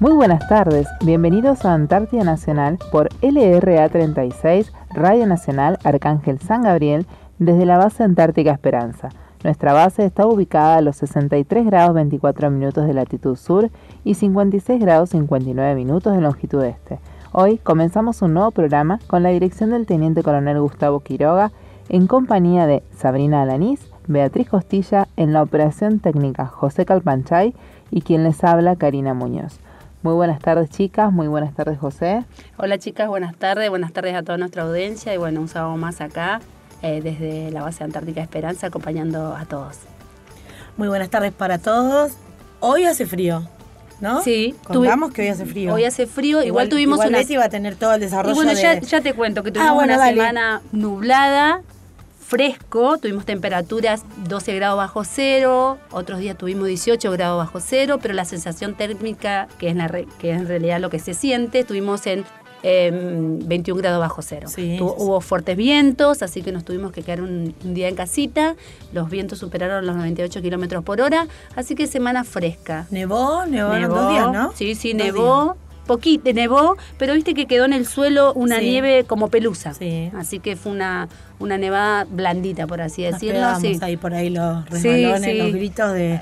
Muy buenas tardes, bienvenidos a Antártida Nacional por LRA 36, Radio Nacional Arcángel San Gabriel, desde la base Antártica Esperanza. Nuestra base está ubicada a los 63 grados 24 minutos de latitud sur y 56 grados 59 minutos de longitud este. Hoy comenzamos un nuevo programa con la dirección del Teniente Coronel Gustavo Quiroga en compañía de Sabrina Alanís, Beatriz Costilla en la operación técnica José Calpanchay y quien les habla Karina Muñoz. Muy buenas tardes chicas, muy buenas tardes José. Hola chicas, buenas tardes, buenas tardes a toda nuestra audiencia y bueno, un sábado más acá eh, desde la base Antártica Esperanza acompañando a todos. Muy buenas tardes para todos. Hoy hace frío. ¿No? Sí. Contamos que hoy hace frío. Hoy hace frío. Igual, tuvimos igual una. iba a tener todo el desarrollo. Y bueno, de... ya, ya, te cuento que tuvimos ah, bueno, una dale. semana nublada, fresco, tuvimos temperaturas 12 grados bajo cero, otros días tuvimos 18 grados bajo cero, pero la sensación térmica, que es, la re, que es en realidad lo que se siente, estuvimos en eh, 21 grados bajo cero. Sí. Hubo fuertes vientos, así que nos tuvimos que quedar un, un día en casita. Los vientos superaron los 98 kilómetros por hora, así que semana fresca. Nevó, nevó, Nevó, dos días, ¿no? Sí, sí, Dos nevó. días. Poquito, nevó, pero viste que quedó en el suelo una Sí. nieve como pelusa. Sí. Así que fue una, una nevada blandita, por así Nos decirlo. pegábamos Sí. ahí por ahí los resbalones, sí. los gritos de,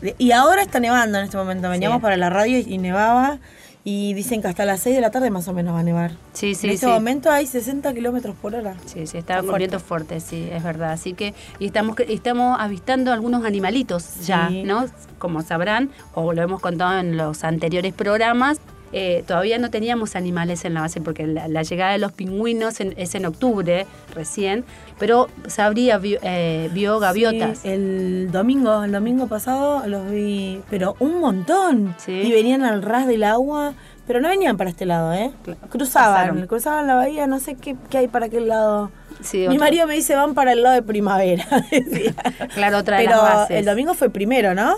de- Y ahora está nevando en este momento. Veníamos para la radio y nevaba. Y dicen que hasta las 6 de la tarde más o menos va a nevar. Sí, sí, en este sí. momento hay 60 kilómetros por hora. Sí, sí, Está con vientos fuertes, sí, es verdad. Así que y estamos estamos avistando algunos animalitos ya, Sí. ¿no? Como sabrán, o lo hemos contado en los anteriores programas, eh, todavía no teníamos animales en la base porque la, la llegada de los pingüinos en- es en octubre recién, pero Sabría vio, eh, vio gaviotas. Sí, el domingo, el domingo pasado los vi, pero un montón. Sí. Y venían al ras del agua, pero no venían para este lado, ¿eh? Cruzaban, pasaron. cruzaban la bahía, no sé qué, qué hay para aquel lado. Sí, Mi marido me dice van para el lado de primavera, decía. Claro, otra de Pero las bases. el domingo fue primero, ¿no?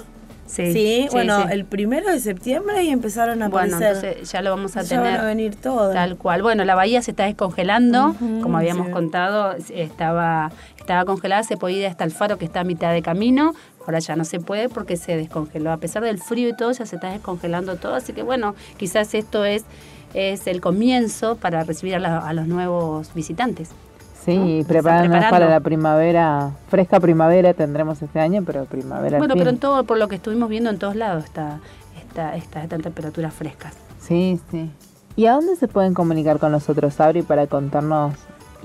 Sí, bueno, sí. el primero de septiembre y empezaron a Bueno, aparecer. entonces ya lo vamos a Ya van tener. a venir todos. Tal cual. Bueno, la bahía se está descongelando, como habíamos sí. contado, estaba, estaba congelada, se podía ir hasta el faro que está a mitad de camino. Ahora ya no se puede porque se descongeló. A pesar del frío y todo, ya se está descongelando todo. Así que bueno, quizás esto es, es el comienzo para recibir a, la- a los nuevos visitantes. Sí, ¿no? y están para la primavera, fresca primavera tendremos este año, pero primavera al Bueno, fin. pero en todo, por lo que estuvimos viendo en todos lados, está, está, está, están temperaturas frescas. Sí, sí. ¿Y a dónde se pueden comunicar con nosotros, Sabri, para contarnos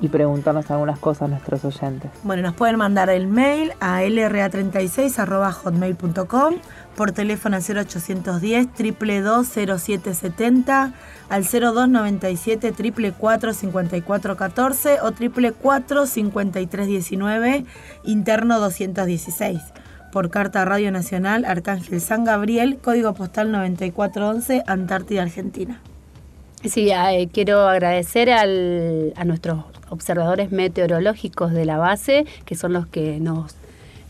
y preguntarnos algunas cosas a nuestros oyentes? Bueno, nos pueden mandar el mail a lra36.hotmail.com por teléfono al 0810 2220770 al 0297 444 5414 o 444 5319 interno 216 por carta Radio Nacional Arcángel San Gabriel, código postal 9411, Antártida, Argentina. Sí, eh, quiero agradecer al- a nuestros observadores meteorológicos de la base, que son los que nos,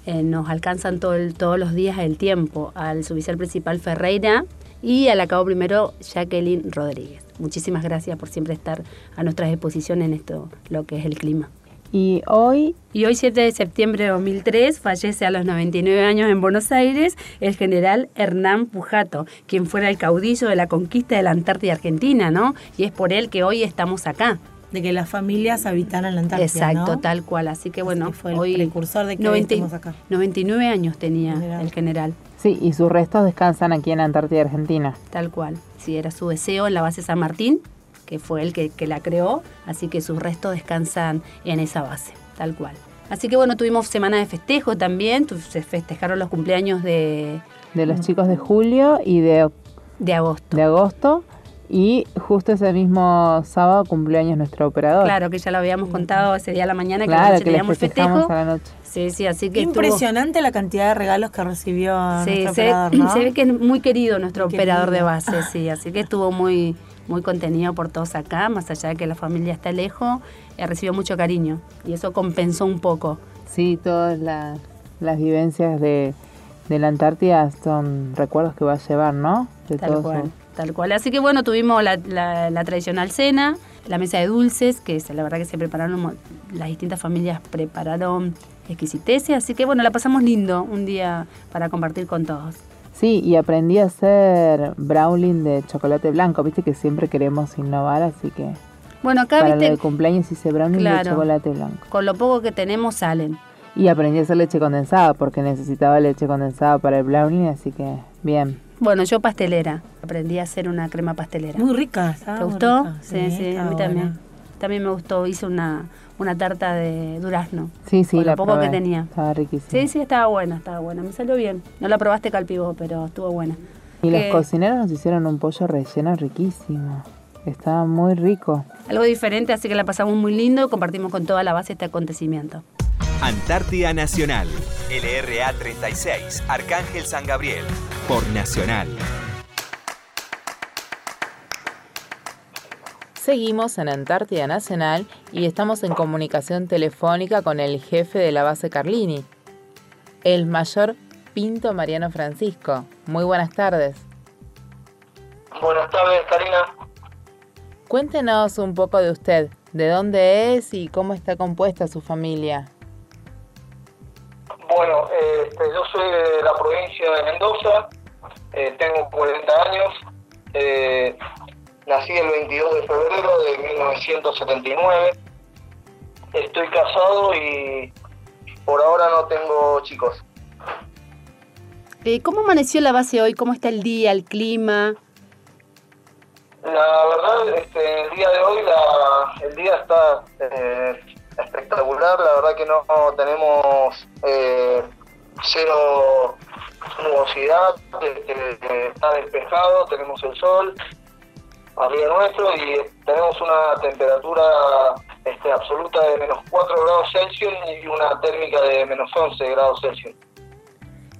eh, nos alcanzan todo el- todos los días el tiempo, al suboficial principal Ferreira y al acabo primero Jacqueline Rodríguez. Muchísimas gracias por siempre estar a nuestra disposición en esto, lo que es el clima. Y hoy, Y hoy, 7 de septiembre de 2003, fallece a los 99 años en Buenos Aires el general Hernán Pujato, quien fuera el caudillo de la conquista de la Antártida Argentina, ¿no? Y es por él que hoy estamos acá. De que las familias habitaran la Antártida. Exacto, ¿no? tal cual. Así que Así bueno, que fue el hoy precursor de que 90 estemos acá. 99 años tenía General. el general, sí, y sus restos descansan aquí en Antártida, Argentina. tal cual. Sí, era su deseo en la base San Martín, que fue el que, que la creó, así que sus restos descansan en esa base, tal cual. Así que bueno, tuvimos semana de festejo también, se festejaron los cumpleaños de, De los chicos de julio y de, de agosto. de agosto. Y justo ese mismo sábado cumpleaños nuestro operador. Claro, que ya lo habíamos contado ese día a la mañana, que a la Claro, noche que teníamos festejo. a la noche. Sí, sí, así que estuvo- Impresionante la cantidad de regalos que recibió Sí, nuestro se, operador, ¿no? se ve que es muy querido nuestro Muy operador de base, sí, así que estuvo muy, muy contenido por todos acá, más allá de que la familia está lejos, eh, recibió mucho cariño y eso compensó un poco. Sí, todas las, las vivencias de, de la Antártida son recuerdos que va a llevar, ¿no? De Tal todo cual, tal cual. Así que bueno, tuvimos la, la- la tradicional cena, la mesa de dulces, que la verdad que se prepararon, las distintas familias prepararon exquisiteces, así que bueno, la pasamos lindo un día para compartir con todos. Sí, y aprendí a hacer brownie de chocolate blanco. Viste que siempre queremos innovar, así que Bueno, acá para viste, el cumpleaños hice brownie de Claro. chocolate blanco. con lo poco que tenemos salen. Y aprendí a hacer leche condensada porque necesitaba leche condensada para el brownie, así que bien. Bueno, yo pastelera. Aprendí a hacer una crema pastelera. Muy rica, ¿Te gustó? rica. Sí, sí, a mí también. buena. También me gustó. Hice una, una tarta de durazno. Sí, sí, Con lo la poco que tenía. Estaba riquísima. Sí, sí, estaba buena, estaba buena. Me salió bien. No la probaste calpivo, pero estuvo buena. Y los Que- cocineros nos hicieron un pollo relleno riquísimo. Estaba muy rico. Algo diferente, así que la pasamos muy lindo. Compartimos con toda la base este acontecimiento. Antártida Nacional, LRA 36, Arcángel San Gabriel, por Nacional. Seguimos en Antártida Nacional y estamos en comunicación telefónica con el jefe de la base Carlini, el mayor Pinto Mariano Francisco. Muy buenas tardes. Buenas tardes, Karina. Cuéntenos un poco de usted, de dónde es y cómo está compuesta su familia. Bueno, este, yo soy de la provincia de Mendoza, eh, tengo 40 años, eh, nací el 22 de febrero de 1979, estoy casado y por ahora no tengo chicos. Eh, ¿Cómo amaneció la base hoy? ¿Cómo está el día, el clima? La verdad, este, el día de hoy la, el día está eh, espectacular, la verdad que no, tenemos eh, cero nubosidad, este, está despejado, tenemos el sol arriba nuestro y tenemos una temperatura este, absoluta de menos 4 grados Celsius y una térmica de menos 11 grados Celsius.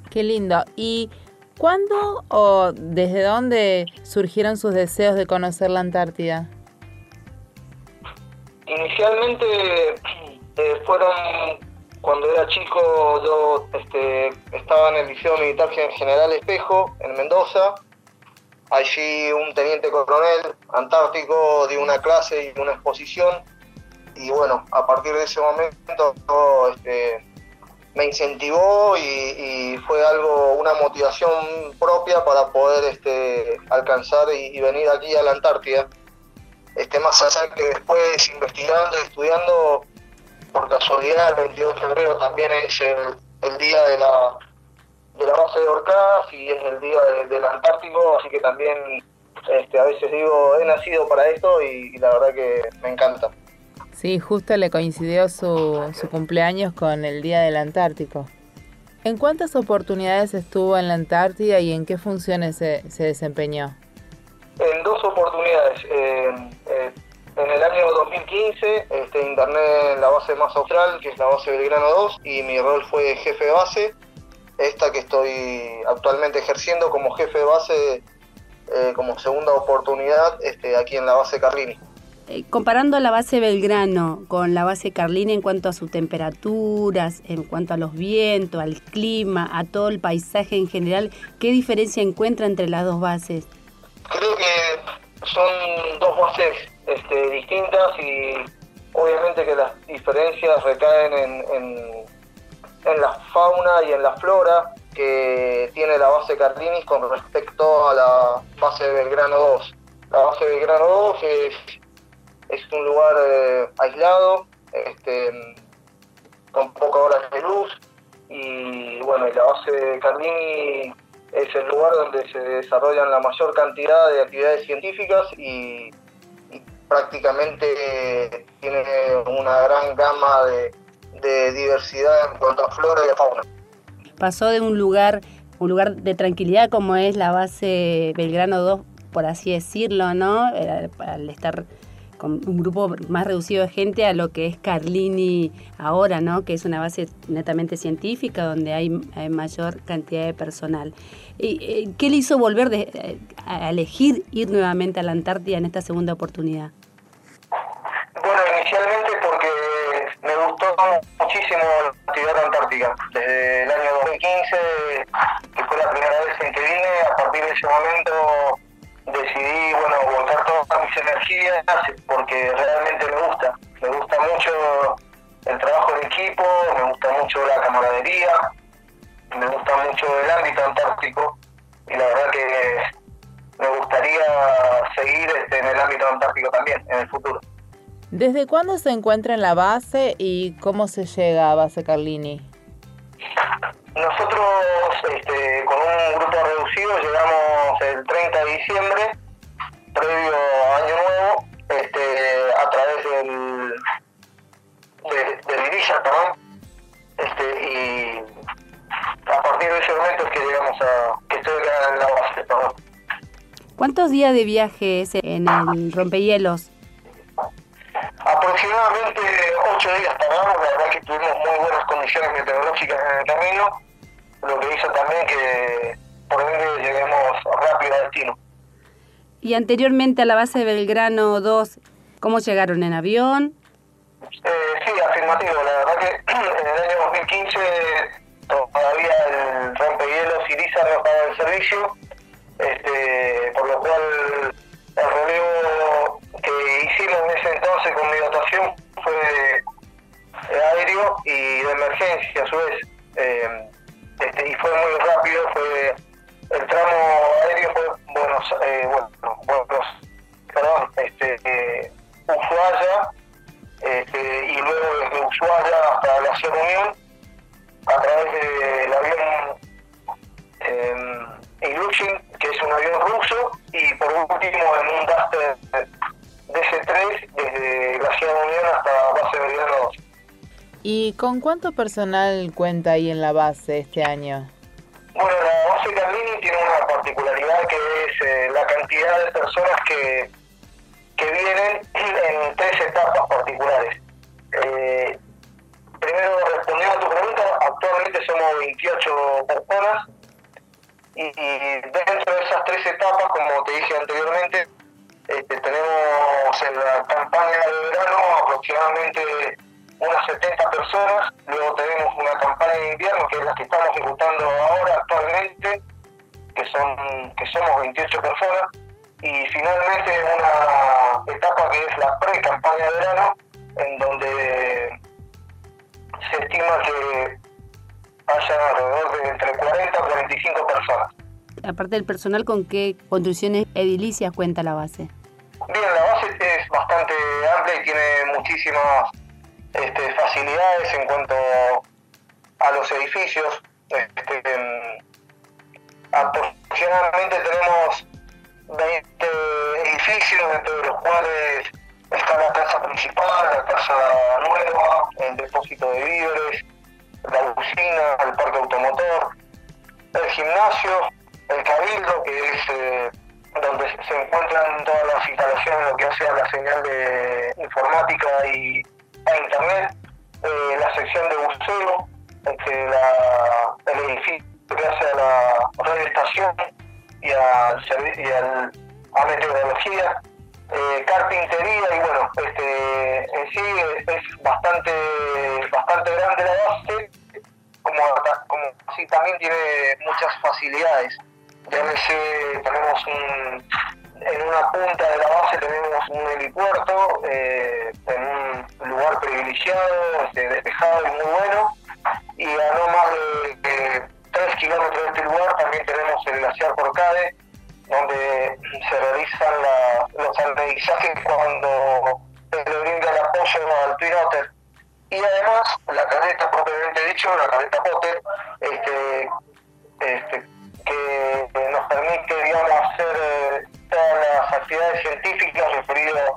Qué lindo. ¿Y cuándo o desde dónde surgieron sus deseos de conocer la Antártida? Inicialmente eh, fueron cuando era chico yo este, estaba en el Liceo Militar Gen- General Espejo en Mendoza. Allí un teniente coronel antártico dio una clase y una exposición y bueno, a partir de ese momento este, me incentivó y, fue algo, una motivación propia para poder este, alcanzar y venir aquí a la Antártida este, más allá que después investigando y estudiando, por casualidad el 22 de febrero también es el, día de la, de la base de Orcas y es el día de- del Antártico, así que también este, a veces digo, he nacido para esto y, y la verdad que me encanta. Sí, justo le coincidió su, su cumpleaños con el Día del Antártico. ¿En cuántas oportunidades estuvo en la Antártida y en qué funciones se, se desempeñó? En dos oportunidades. eh, eh, en el año 2015 este, interné en la base más austral, que es la base Belgrano 2, y mi rol fue jefe de base. Esta que estoy actualmente ejerciendo como jefe de base, eh, como segunda oportunidad este, aquí en la base Carlini. Eh, comparando la base Belgrano con la base Carlini en cuanto a sus temperaturas, en cuanto a los vientos, al clima, a todo el paisaje en general, ¿qué diferencia encuentra entre las dos bases? Creo que son dos bases este, distintas y obviamente que las diferencias recaen en, en- la fauna y en la flora que tiene la base Carlinis con respecto a la base Belgrano 2. La base Belgrano 2 es, es un lugar eh, aislado, este, con pocas horas de luz y bueno, la base Carlini es el lugar donde se desarrollan la mayor cantidad de actividades científicas y, y prácticamente tiene una gran gama de, diversidad en cuanto a flora y a fauna. Pasó de un lugar, un lugar de tranquilidad como es la base Belgrano 2, por así decirlo, ¿no? Eh, Al estar con un grupo más reducido de gente a lo que es Carlini ahora, ¿no? Que es una base netamente científica donde hay, mayor cantidad de personal. ¿Y, eh, ¿Qué le hizo volver de- eh, a elegir ir nuevamente a la Antártida en esta segunda oportunidad? Bueno, inicialmente porque me gustó muchísimo la actividad antártica. Desde el año 2015, que fue la primera vez en que vine, a partir de ese momento decidí, bueno, volcar todas mis energías porque realmente me gusta. Me gusta mucho el trabajo en equipo, me gusta mucho la camaradería, me gusta mucho el ámbito antártico y la verdad que me gustaría seguir este, en el ámbito antártico también en el futuro. ¿Desde cuándo se encuentra en la base y cómo se llega a Base Carlini? Nosotros este, con un grupo reducido llegamos el 30 de diciembre, previo a Año Nuevo, este, a través del, de, de Virilla, perdón, este, y a partir de ese momento es que llegamos a, que estoy acá en la base, perdón. ¿Cuántos días de viaje es en el rompehielos? Aproximadamente ocho días tardamos, la verdad que tuvimos muy buenas condiciones meteorológicas en el camino, lo que hizo también que por ende lleguemos rápido al destino. Y anteriormente a la base de Belgrano 2, ¿cómo llegaron? ¿En avión? Eh, sí, afirmativo, la verdad que en el año 2015 todavía el rompehielos Iriza no estaba en servicio, este, por lo cual el relevo que hicimos en ese entonces con mi dotación fue aéreo y de emergencia a su vez. Eh, este, y fue muy rápido, fue el tramo aéreo fue Buenos, eh, bueno, Buenos, perdón, este, eh, Ushuaia, este, y luego desde Ushuaia hasta la Sierra Unión, a través del avión eh, Ilyushin, que es un avión ruso, y por último en un Duster DC-3 desde la Sierra Unión hasta base Belgrano 2. ¿Y con cuánto personal cuenta ahí en la base este año? Bueno, la base Carlini tiene una particularidad que es eh, la cantidad de personas que, que vienen en tres etapas particulares. Eh, primero, respondiendo a tu pregunta, actualmente somos 28 personas y, y dentro de esas tres etapas, como te dije anteriormente, este, la campaña de verano aproximadamente unas 70 personas, luego tenemos una campaña de invierno que es la que estamos ejecutando ahora actualmente, que son que somos 28 personas, y finalmente una etapa que es la pre-campaña de verano, en donde se estima que haya alrededor de entre 40 y 45 personas. Aparte del personal, ¿con qué construcciones edilicias cuenta la base? Bien, la base es bastante amplia y tiene muchísimas este, facilidades en cuanto a los edificios. Este, aproximadamente tenemos 20 edificios, dentro de los cuales está la casa principal, la casa nueva, el depósito de víveres, la usina, el parque automotor, el gimnasio, el cabildo, que es eh, donde se encuentran todas las instalaciones, lo que hace a la señal de informática y a internet, eh, la sección de buceo, este, el edificio que hace a la radioestación y, servi- y al, a meteorología, eh, carpintería y bueno, este, en sí es, es bastante, bastante grande la base, como, como así también tiene muchas facilidades. Llámese, tenemos un, en una punta de la base tenemos un helipuerto eh, en un lugar privilegiado, este, despejado y muy bueno. Y a no más de, de 3 kilómetros de este lugar también tenemos el glaciar Porcade, donde se realizan los aterrizajes cuando se le brinda el apoyo al Twin Otter. Y además, la carreta propiamente dicho, la carreta Potter, este, este, permite, digamos, hacer eh, todas las actividades científicas referidas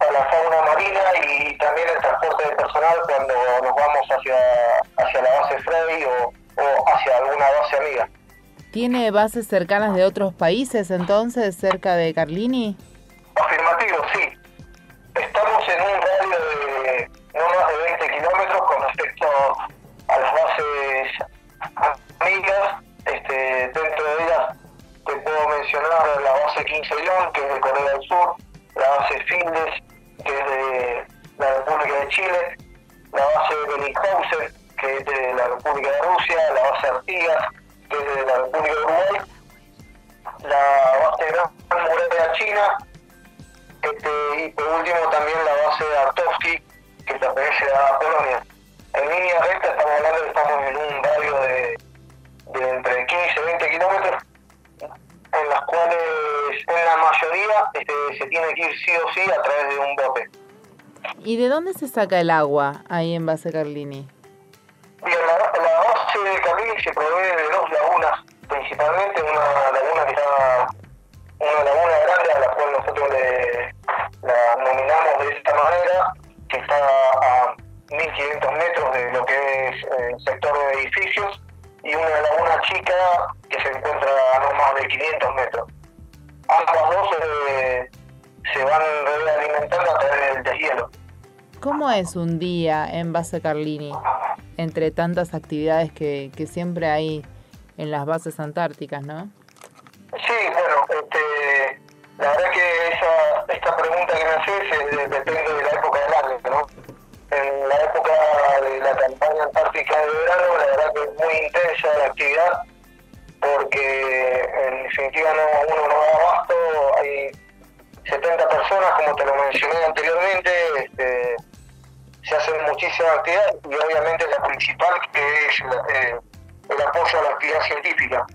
a la fauna marina y también el transporte de personal cuando nos vamos hacia, hacia la base Frey o, o hacia alguna base amiga. ¿Tiene bases cercanas de otros países entonces cerca de Carlini? Afirmativo, sí. Estamos en un radio de no más de 20 kilómetros con respecto a las bases amigas. Este, dentro de ellas te puedo mencionar la base 15 León, que es de Corea del Sur, la base Findes, que es de la República de Chile, la base Bellinghausen, que es de la República de Rusia, la base Artigas, que es de la República de Uruguay, la base Gran Muralla China, este, y por último también la base Artovsky, que pertenece a Polonia. En línea recta estamos hablando que estamos en un radio de, de entre 15 y 20 kilómetros, en las cuales en la mayoría este, se tiene que ir sí o sí a través de un bote. ¿Y de dónde se saca el agua ahí en base Carlini? Bien, la, la base de Carlini se provee de dos lagunas, principalmente una laguna que está, una laguna grande a la cual nosotros le, la nominamos de esta manera, que está a 1500 metros de lo que es el sector de edificios, y una laguna chica que se encuentra a no más de 500 metros. Ambas dos eh, se van alimentando a través del deshielo. ¿Cómo es un día en base Carlini, entre tantas actividades que, que siempre hay en las bases antárticas, no? Sí, bueno, este, la verdad que esa, esta pregunta que me haces depende de la época del año, ¿no? La campaña antártica de verano, la verdad que es muy intensa la actividad, porque en definitiva no, uno no da abasto, hay 70 personas, como te lo mencioné anteriormente, este, se hacen muchísimas actividades y obviamente la principal que es eh, el apoyo a la actividad científica,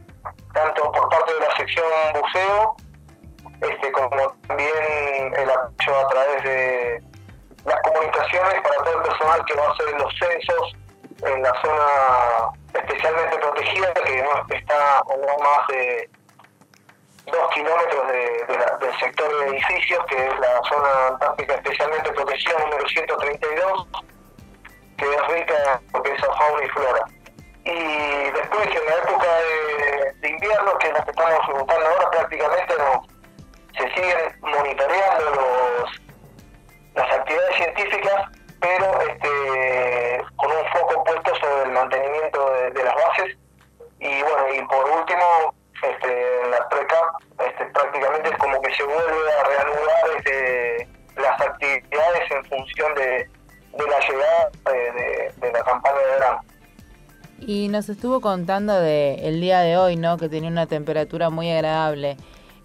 tanto por parte de la sección buceo, este, como también el apoyo a través de las comunicaciones para todo el personal que va a hacer los censos en la zona especialmente protegida, que no está a no más de dos kilómetros del sector de edificios, que es la zona antártica especialmente protegida número 132, que es rica en lo que es fauna y flora. Y después, en la época de, invierno, que es la que estamos disfrutando ahora, prácticamente no, se siguen monitoreando los, las actividades científicas, pero este, con un foco puesto sobre el mantenimiento de, las bases. Y bueno, y por último, este, en la PRECA este, prácticamente es como que se vuelve a reanudar este, las actividades en función de, la llegada de, la campaña de verano. Y nos estuvo contando de el día de hoy, ¿no? Que tenía una temperatura muy agradable.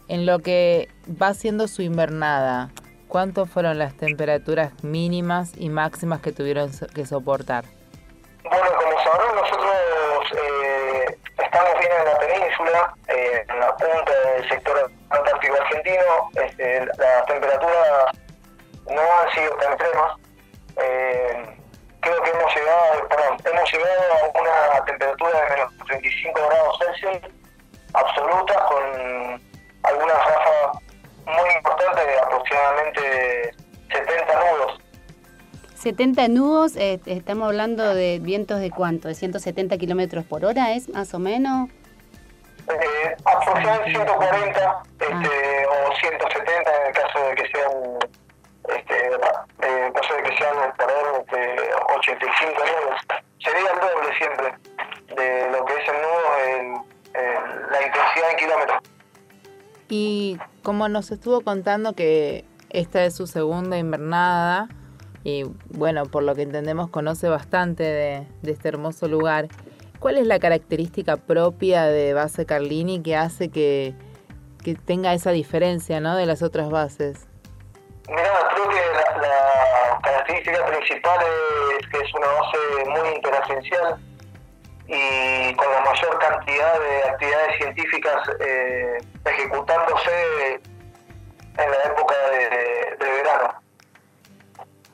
En lo que va siendo su invernada, ¿cuántas fueron las temperaturas mínimas y máximas que tuvieron que soportar? Bueno, como sabrán, nosotros eh, estamos bien en la península, eh, en la punta del sector antártico argentino. Este, las temperaturas no han sido tan extremas. Eh, creo que hemos llegado, perdón, hemos llegado a una temperatura de menos 35 grados Celsius absoluta con algunas ráfagas muy importantes de aproximadamente 70 nudos. 70 nudos, eh, estamos hablando de vientos de cuánto, de 170 kilómetros por hora, ¿es más o menos? Eh, aproximadamente 140 este, ah. o 170 en el caso de que sean este, en caso de que sean perdón, este, 85 nudos. Sería el doble siempre de lo que es el nudo en, la intensidad en kilómetros. Y como nos estuvo contando que esta es su segunda invernada, y bueno, por lo que entendemos conoce bastante de, este hermoso lugar. ¿Cuál es la característica propia de base Carlini que hace que, tenga esa diferencia ¿no? de las otras bases? Mira, creo que la, característica principal es que es una base muy interagencial y con la mayor cantidad de actividades científicas eh, ejecutándose en la época de verano.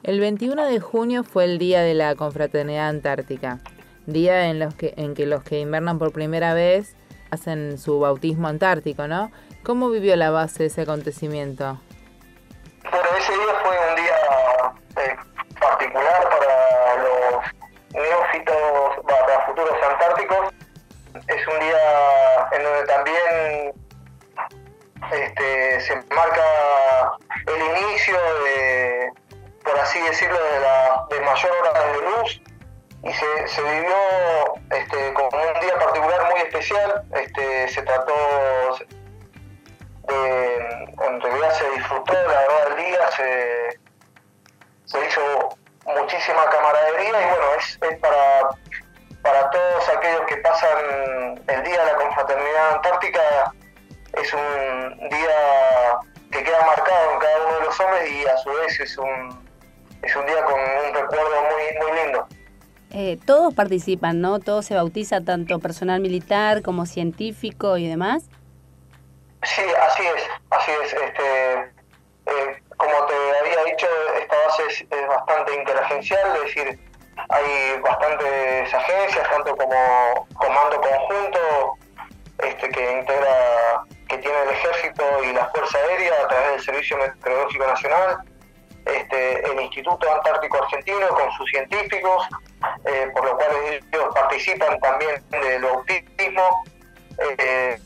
El 21 de junio fue el día de la confraternidad antártica, día en, los que, en que los que invernan por primera vez hacen su bautismo antártico, ¿no? ¿Cómo vivió la base ese acontecimiento? Participan, ¿no? Todos se bautiza, tanto personal militar como científico y demás. Sí, así es, Así es, este, eh, como te había dicho, esta base es, bastante interagencial, es decir, hay bastantes agencias, tanto como Comando Conjunto, este, que integra, que tiene el Ejército y la Fuerza Aérea a través del Servicio Meteorológico Nacional, este, el Instituto Antártico Argentino con sus científicos, eh, por lo cual ellos participan también del bautismo, eh,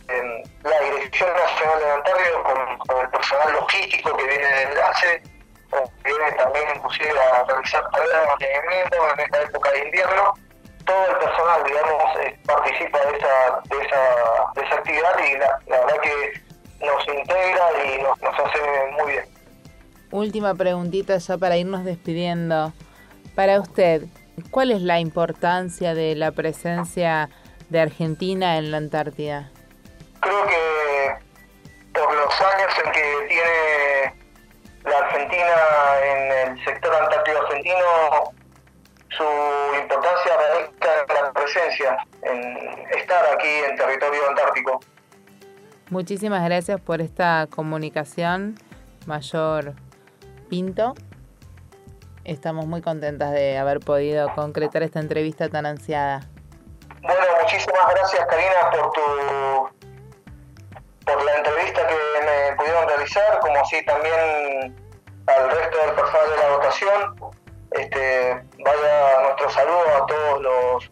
la Dirección Nacional de Antártico con, el personal logístico que viene del enlace, que viene también inclusive a realizar tareas de mantenimiento en esta época de invierno. Todo el personal, digamos, eh, participa de esa, de, esa, de esa actividad y la, verdad que nos integra y nos hace muy bien. Última preguntita ya para irnos despidiendo. Para usted, ¿cuál es la importancia de la presencia de Argentina en la Antártida? Creo que por los años en que tiene la Argentina en el sector antártico argentino, su importancia radica en la presencia, en estar aquí en territorio antártico. Muchísimas gracias por esta comunicación, Mayor Pinto. Estamos muy contentas de haber podido concretar esta entrevista tan ansiada. Bueno, muchísimas gracias Karina por tu por la entrevista que me pudieron realizar, como así también al resto del personal de la votación. Este, vaya nuestro saludo a todos los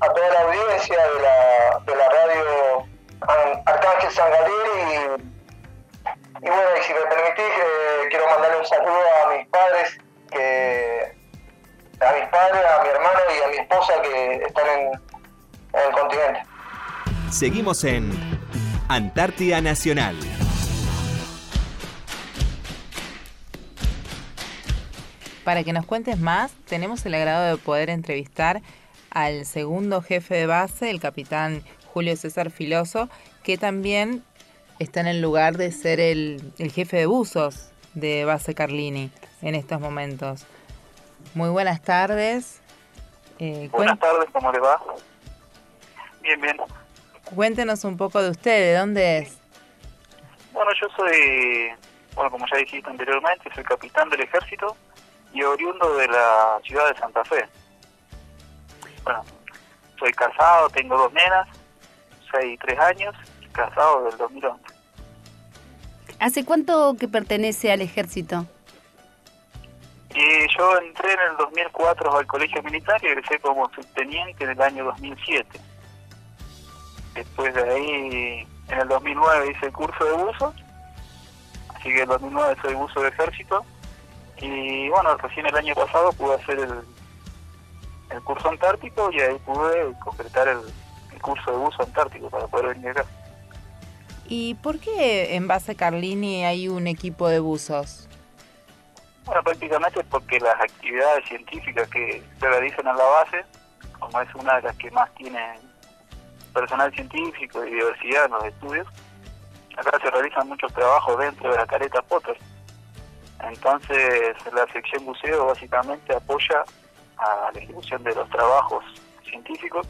a toda la audiencia de la, de la radio Arcángel San Gabriel y, bueno, y si me permitís, eh, quiero mandarle un saludo a mis padres, que, a mis padres, a mi hermano y a mi esposa que están en, el continente. Seguimos en Antártida Nacional. Para que nos cuentes más, tenemos el agrado de poder entrevistar al segundo jefe de base, el capitán Julio César Filoso, que también está en el lugar de ser el, jefe de buzos de base Carlini en estos momentos. Muy buenas tardes. Eh, buenas tardes, ¿cómo le va? Bien, bien. Cuéntenos un poco de usted, ¿de dónde es? Bueno, yo soy, bueno, como ya dijiste anteriormente, soy capitán del ejército y oriundo de la ciudad de Santa Fe. Bueno, soy casado, tengo dos nenas, seis y tres años, casado del 2011. ¿Hace cuánto que pertenece al ejército? Y yo entré en el 2004 al colegio militar y egresé como subteniente en el año 2007. Después de ahí, en el 2009 hice el curso de buzo, así que en el 2009 soy buzo de ejército. Y bueno, recién el año pasado pude hacer el, el curso antártico y ahí pude completar el, curso de buzo antártico para poder venir acá. ¿Y por qué en base Carlini hay un equipo de buzos? Bueno, prácticamente porque las actividades científicas que se realizan en la base, como es una de las que más tiene personal científico y diversidad en los estudios, acá se realizan muchos trabajos dentro de la careta Potter. Entonces la sección buceo básicamente apoya a la ejecución de los trabajos científicos,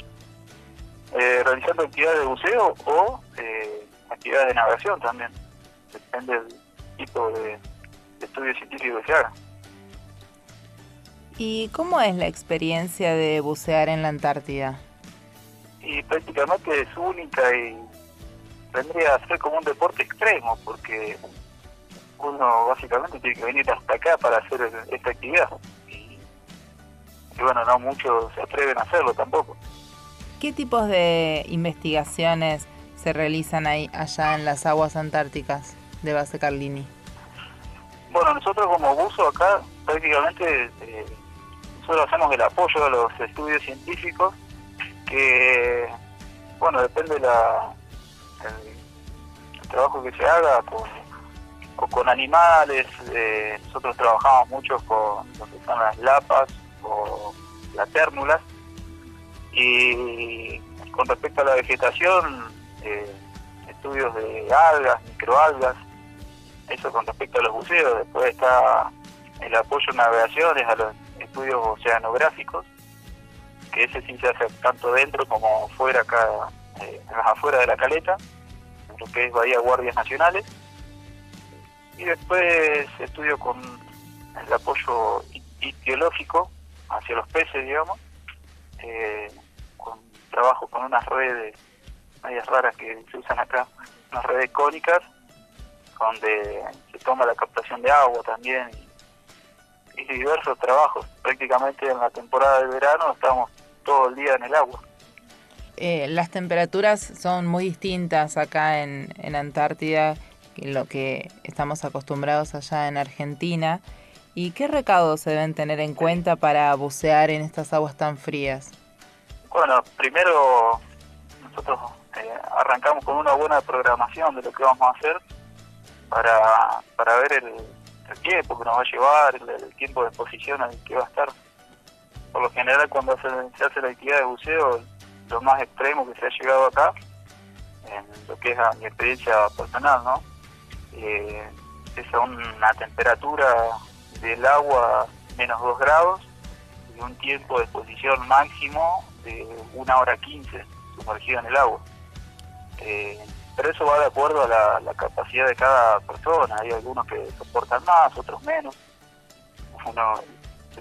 eh, realizando actividades de buceo o eh, actividades de navegación también. Depende del tipo de, estudio científico que se haga. ¿Y cómo es la experiencia de bucear en la Antártida? y prácticamente es única y vendría a ser como un deporte extremo porque uno básicamente tiene que venir hasta acá para hacer esta actividad y, bueno, no muchos se atreven a hacerlo tampoco. ¿Qué tipos de investigaciones se realizan ahí allá en las aguas antárticas de base Carlini? Bueno, nosotros como buzo acá prácticamente eh, nosotros hacemos el apoyo a los estudios científicos que, bueno, depende la, el, trabajo que se haga con, con animales. Eh, nosotros trabajamos mucho con lo que son las lapas o las térmulas. Y con respecto a la vegetación, estudios de algas, microalgas, eso con respecto a los buceos. Después está el apoyo en navegaciones, a los estudios oceanográficos que ese sí se hace tanto dentro como fuera acá, eh, afuera de la caleta, lo que es Bahía Guardias Nacionales. Y después estudio con el apoyo biológico hacia los peces, digamos, eh, con trabajo con unas redes medias raras que se usan acá, unas redes cónicas, donde se toma la captación de agua también y, y diversos trabajos. Prácticamente en la temporada de verano estamos todo el día en el agua. Eh, las temperaturas son muy distintas acá en, en Antártida que lo que estamos acostumbrados allá en Argentina. ¿Y qué recados se deben tener en cuenta para bucear en estas aguas tan frías? Bueno, primero nosotros eh, arrancamos con una buena programación de lo que vamos a hacer para, para ver el, tiempo que nos va a llevar, el, tiempo de exposición al que va a estar. Por lo general cuando se, se hace la actividad de buceo, lo más extremo que se ha llegado acá, en lo que es a mi experiencia personal, ¿no? Eh, es a una temperatura del agua menos 2 grados y un tiempo de exposición máximo de una hora 15 sumergido en el agua. Eh, pero eso va de acuerdo a la, la, capacidad de cada persona. Hay algunos que soportan más, otros menos. Uno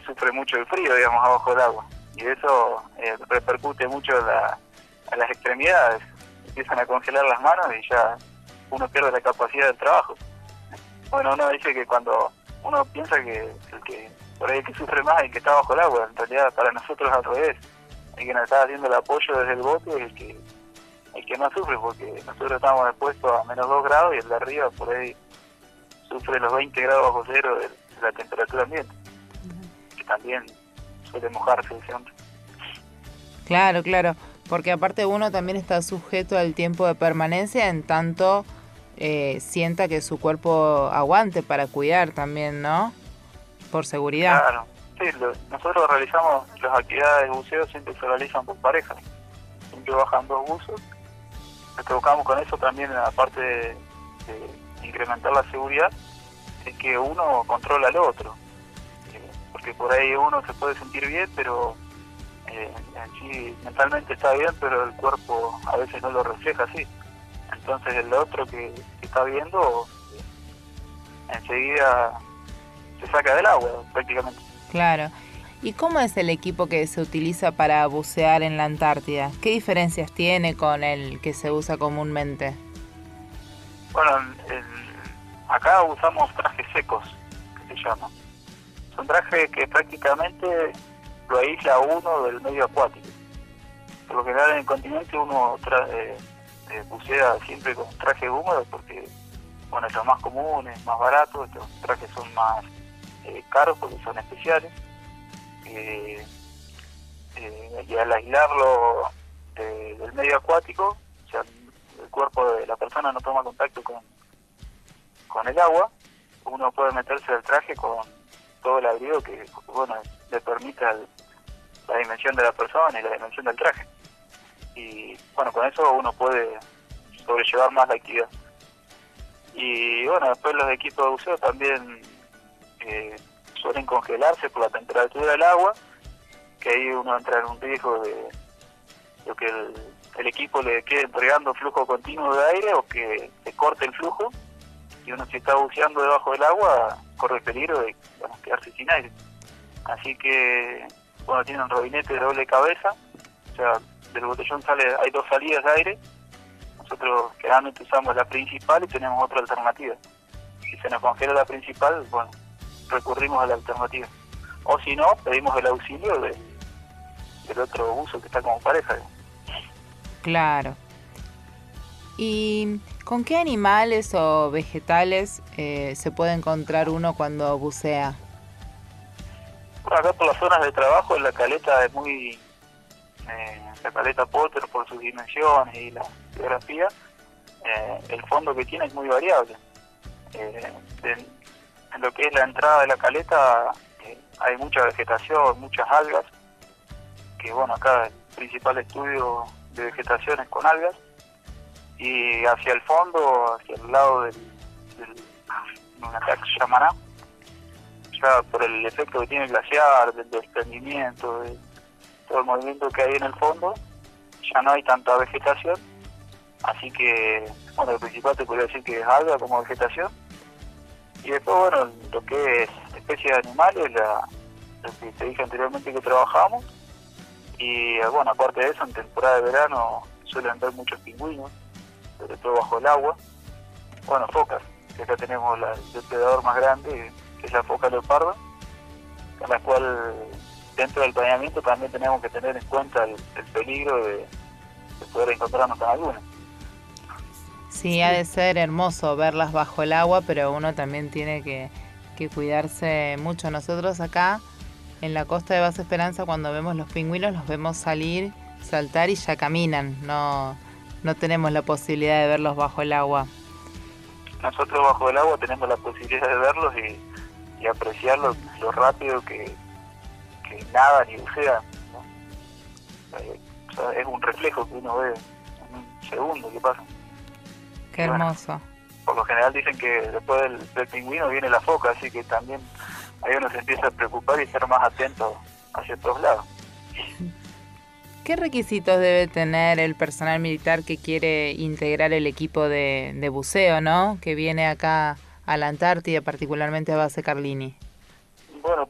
sufre mucho el frío, digamos, abajo del agua. Y eso eh, repercute mucho la, en las extremidades. Empiezan a congelar las manos y ya uno pierde la capacidad del trabajo. Bueno, uno dice que cuando uno piensa que el que por ahí el que sufre más el que está bajo el agua, en realidad para nosotros al revés. El que nos está haciendo el apoyo desde el bote es el que el que más sufre porque nosotros estamos expuestos a menos 2 grados y el de arriba por ahí sufre los 20 grados bajo cero de, la temperatura ambiente, que también suele mojarse siempre. Claro, claro, porque aparte uno también está sujeto al tiempo de permanencia en tanto eh, sienta que su cuerpo aguante para cuidar también, ¿no? Por seguridad. Claro, sí, lo, nosotros realizamos las actividades de buceo, siempre se realizan por parejas, siempre bajan dos buzos. Que buscamos con eso también, aparte de, de incrementar la seguridad, es que uno controla al otro. Eh, porque por ahí uno se puede sentir bien, pero eh, en sí mentalmente está bien, pero el cuerpo a veces no lo refleja así. Entonces el otro que, que está viendo enseguida se saca del agua prácticamente. Claro. ¿Y cómo es el equipo que se utiliza para bucear en la Antártida? ¿Qué diferencias tiene con el que se usa comúnmente? Bueno, el, acá usamos trajes secos, que se llaman. Son trajes que prácticamente lo aísla uno del medio acuático. Por lo general en el continente uno tra eh, eh, bucea siempre con trajes húmedos porque bueno, es lo más común, es más barato, estos trajes son más eh, caros porque son especiales. Eh, eh, y al aislarlo del medio acuático, o sea, el cuerpo de la persona no toma contacto con, con el agua, uno puede meterse al traje con todo el abrigo que bueno le permita el, la dimensión de la persona y la dimensión del traje. Y bueno, con eso uno puede sobrellevar más la actividad. Y bueno, después los equipos de buceo también eh, suelen congelarse por la temperatura del agua, que ahí uno entra en un riesgo de, de que el, equipo le quede entregando flujo continuo de aire o que se corte el flujo y uno si está buceando debajo del agua corre peligro de quedarse sin aire. Así que bueno, tiene un robinete de doble cabeza, o sea, del botellón sale, hay dos salidas de aire, nosotros generalmente usamos la principal y tenemos otra alternativa. Si se nos congela la principal, bueno, recurrimos a la alternativa. O si no, pedimos el auxilio de, del otro uso que está como pareja. Claro. ¿Y con qué animales o vegetales eh, se puede encontrar uno cuando bucea? Bueno, acá por las zonas de trabajo la caleta es muy... Eh, la caleta Potter por sus dimensiones y la geografía, eh, el fondo que tiene es muy variable. Eh, en, lo que es la entrada de la caleta eh, hay mucha vegetación, muchas algas, que bueno, acá el principal estudio de vegetación es con algas, y hacia el fondo, hacia el lado del, del llamará, ya por el efecto que tiene el glaciar, del desprendimiento, de todo el movimiento que hay en el fondo, ya no hay tanta vegetación, así que, bueno, lo principal te podría decir que es alga como vegetación, Y después, bueno, lo que es especies de animales, la, lo que te dije anteriormente que trabajamos. Y bueno, aparte de eso, en temporada de verano suelen ver muchos pingüinos, sobre todo bajo el agua. Bueno, focas, que acá tenemos el depredador más grande, que es la foca leopardo, con la cual dentro del planeamiento también tenemos que tener en cuenta el, el peligro de, de poder encontrarnos con alguna. Sí, ha de ser hermoso verlas bajo el agua, pero uno también tiene que, que cuidarse mucho. Nosotros acá en la costa de Base Esperanza cuando vemos los pingüinos los vemos salir, saltar y ya caminan. No, no tenemos la posibilidad de verlos bajo el agua. Nosotros bajo el agua tenemos la posibilidad de verlos y, y apreciar lo, lo rápido que, que nadan y bucean. ¿no? Eh, o sea, es un reflejo que uno ve en un segundo que pasa. Qué Bueno. hermoso. Por lo general dicen que después del, del pingüino viene la foca, así que también ahí uno se empieza a preocupar y ser más atento hacia todos lados. ¿Qué requisitos debe tener el personal militar que quiere integrar el equipo de, de buceo, no? Que viene acá a la Antártida, particularmente a base Carlini. Bueno,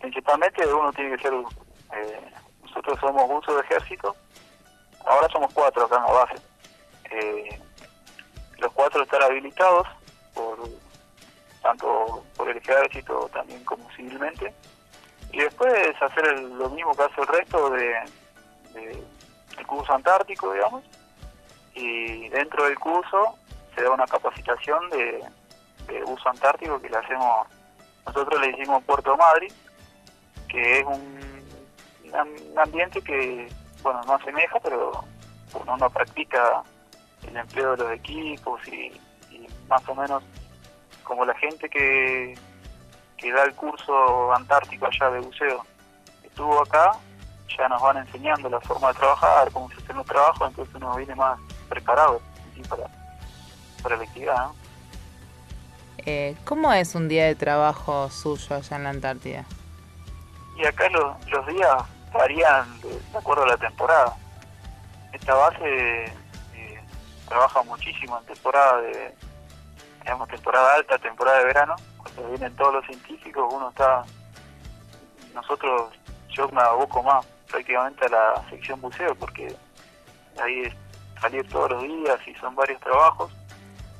principalmente uno tiene que ser, eh, nosotros somos uso de ejército, ahora somos cuatro acá en la base. Eh, los cuatro están habilitados por tanto por el ejército también como civilmente. Y después hacer el- lo mismo que hace el resto de, de- el curso antártico, digamos. Y dentro del curso se da una capacitación de, de uso antártico que le hacemos, nosotros le hicimos Puerto Madrid, que es un, un ambiente que, bueno, no asemeja, pero uno no practica el empleo de los equipos y, y más o menos como la gente que, que da el curso antártico allá de buceo estuvo acá, ya nos van enseñando la forma de trabajar, cómo se hacen los trabajos, entonces uno viene más preparado ¿sí? para, para la actividad. ¿no? Eh, ¿Cómo es un día de trabajo suyo allá en la Antártida? Y acá lo- los días varían de, de acuerdo a la temporada. Esta base trabaja muchísimo en temporada de, digamos, temporada alta, temporada de verano, cuando vienen todos los científicos, uno está, nosotros, yo me aboco más prácticamente a la sección buceo, porque ahí es salir todos los días y son varios trabajos,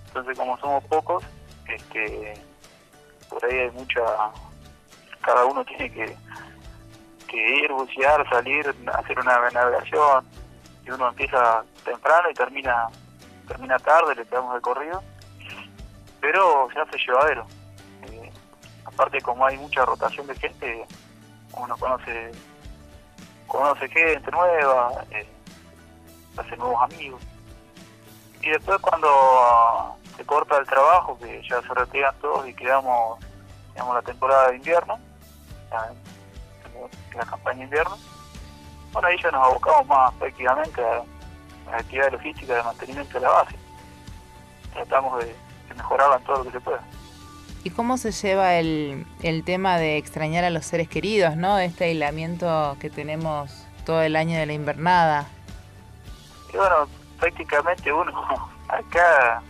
entonces como somos pocos, este, por ahí hay mucha, cada uno tiene que que ir, bucear, salir, hacer una navegación, y uno empieza temprano y termina termina tarde, le quedamos de corrido, pero se hace llevadero. Eh, aparte como hay mucha rotación de gente, uno conoce conoce gente nueva, eh, hace nuevos amigos. Y después cuando se corta el trabajo, que ya se retiran todos y quedamos, digamos, la temporada de invierno, la campaña de invierno. Bueno, ahí ya nos abocamos más prácticamente a la actividad logística de mantenimiento de la base. Tratamos de, de mejorarla en todo lo que se pueda. ¿Y cómo se lleva el, el tema de extrañar a los seres queridos, no? Este aislamiento que tenemos todo el año de la invernada. Y bueno, prácticamente uno acá,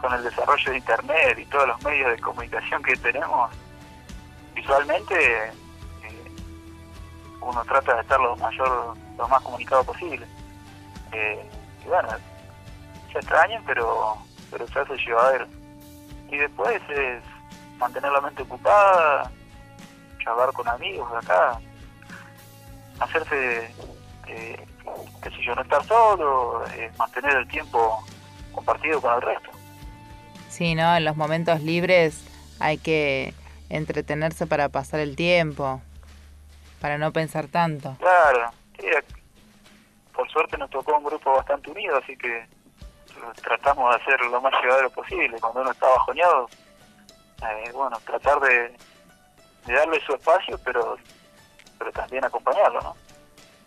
con el desarrollo de Internet y todos los medios de comunicación que tenemos, visualmente eh, uno trata de estar lo mayor, lo más comunicado posible. Eh, y bueno, se extrañan, pero, pero se hace llevadero. Y después es mantener la mente ocupada, charlar con amigos de acá, hacerse, eh, qué sé yo, no estar solo, eh, mantener el tiempo compartido con el resto. Sí, ¿no? En los momentos libres hay que entretenerse para pasar el tiempo, para no pensar tanto. Claro, sí, por suerte nos tocó un grupo bastante unido, así que tratamos de hacer lo más llevadero posible. Cuando uno está bajoneado, eh, bueno, tratar de, de darle su espacio, pero pero también acompañarlo, ¿no?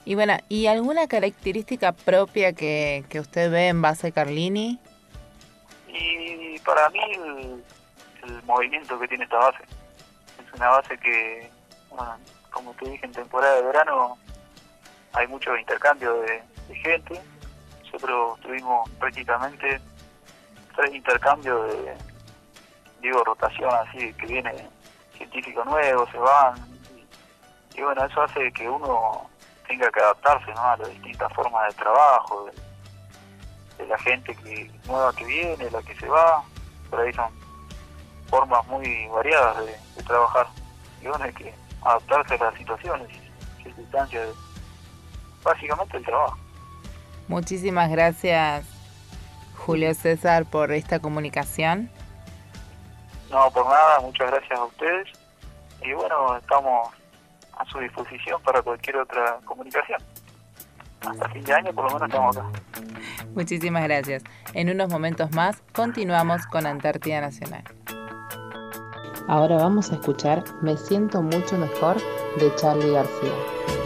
Y bueno, ¿y alguna característica propia que, que usted ve en base Carlini? Y para mí el, el movimiento que tiene esta base. Es una base que, bueno, como te dije, en temporada de verano hay mucho intercambio de, de gente. Nosotros tuvimos prácticamente tres intercambios de, digo rotación así, que viene científicos nuevos, se van. Y, bueno, eso hace que uno tenga que adaptarse ¿no? a las distintas formas de trabajo, de, la gente que nueva que viene, la que se va. Por ahí son formas muy variadas de, trabajar. Y bueno, hay que adaptarse a las situaciones, circunstancias, básicamente el trabajo. Muchísimas gracias, Julio César, por esta comunicación. No, por nada, muchas gracias a ustedes. Y bueno, estamos a su disposición para cualquier otra comunicación. Hasta fin de año por lo menos estamos acá. Muchísimas gracias. En unos momentos más continuamos con Antártida Nacional. Ahora vamos a escuchar Me siento mucho mejor de Charlie García.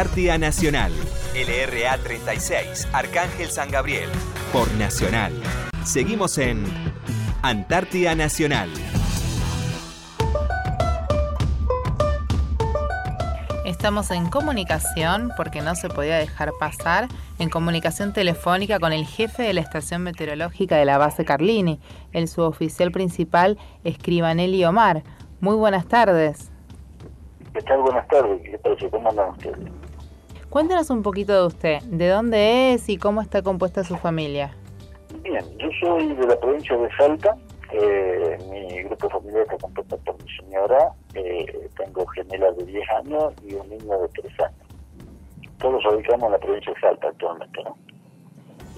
Antártida Nacional. LRA 36, Arcángel San Gabriel. Por Nacional. Seguimos en Antártida Nacional. Estamos en comunicación, porque no se podía dejar pasar, en comunicación telefónica con el jefe de la estación meteorológica de la base Carlini, el suboficial principal Escribanelli Omar. Muy buenas tardes. ¿Qué tal? Buenas tardes. ¿Qué tal? ¿Cómo andan ustedes? Cuéntanos un poquito de usted. ¿De dónde es y cómo está compuesta su familia? Bien, yo soy de la provincia de Salta. Eh, mi grupo familiar está compuesto por mi señora. Eh, tengo gemelas de 10 años y un niño de 3 años. Todos ubicamos en la provincia de Salta actualmente, ¿no?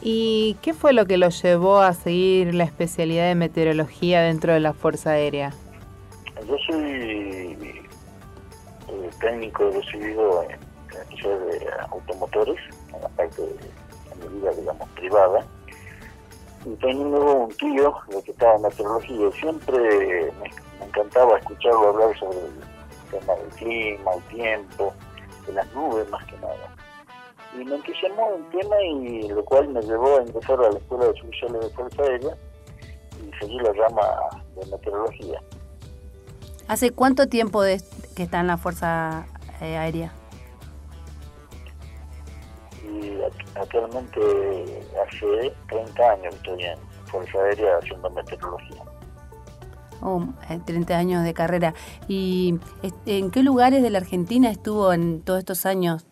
¿Y qué fue lo que lo llevó a seguir la especialidad de meteorología dentro de la Fuerza Aérea? Yo soy técnico recibido en, de automotores, en la parte de, mi vida, digamos, privada. Y tengo un tío que estaba en meteorología y siempre me, encantaba escucharlo hablar sobre el tema del clima, el tiempo, de las nubes más que nada. Y me entusiasmó un tema y lo cual me llevó a ingresar a la Escuela de Oficiales de Fuerza Aérea y seguir la rama de meteorología. ¿Hace cuánto tiempo de, que está en la Fuerza eh, Aérea? Y actualmente hace 30 años estoy en Fuerza Aérea haciendo meteorología. Oh, 30 eh, años de carrera. ¿Y en qué lugares de la Argentina estuvo en todos estos años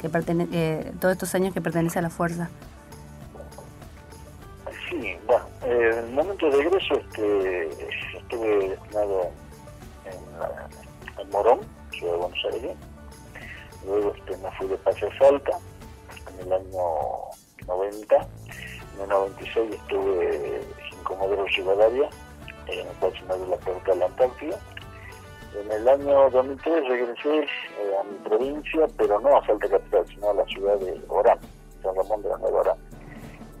que eh, todos estos años que pertenece a la fuerza? Sí, bueno, en el momento de egreso este, estuve destinado en, Morón, Ciudad de Buenos Aires. Luego este, me fui de Pase Salta en el año 90. En el 96 estuve Comodoro Rivadavia, en el cual se la puerta de la Antártida. En el año 2003 regresé eh, a mi provincia, pero no a Salta Capital, sino a la ciudad de Orán, San Ramón de la Nueva Orán.